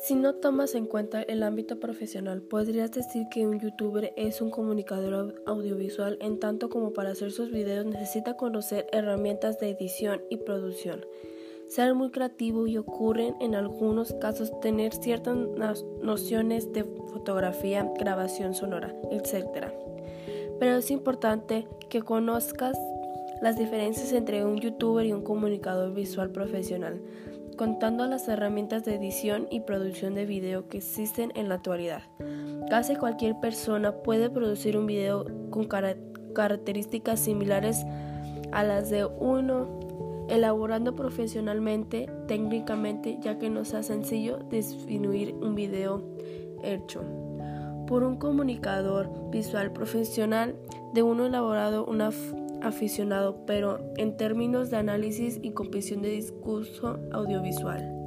Si no tomas en cuenta el ámbito profesional, podrías decir que un youtuber es un comunicador audiovisual en tanto como para hacer sus videos necesita conocer herramientas de edición y producción, ser muy creativo y ocurren en algunos casos tener ciertas nociones de fotografía, grabación sonora, etc. Pero es importante que conozcas las diferencias entre un youtuber y un comunicador visual profesional contando las herramientas de edición y producción de video que existen en la actualidad. Casi cualquier persona puede producir un video con características similares a las de uno, elaborando profesionalmente, técnicamente, ya que no sea sencillo definir un video hecho por un comunicador visual profesional de uno elaborado una aficionado, pero en términos de análisis y comprensión de discurso audiovisual.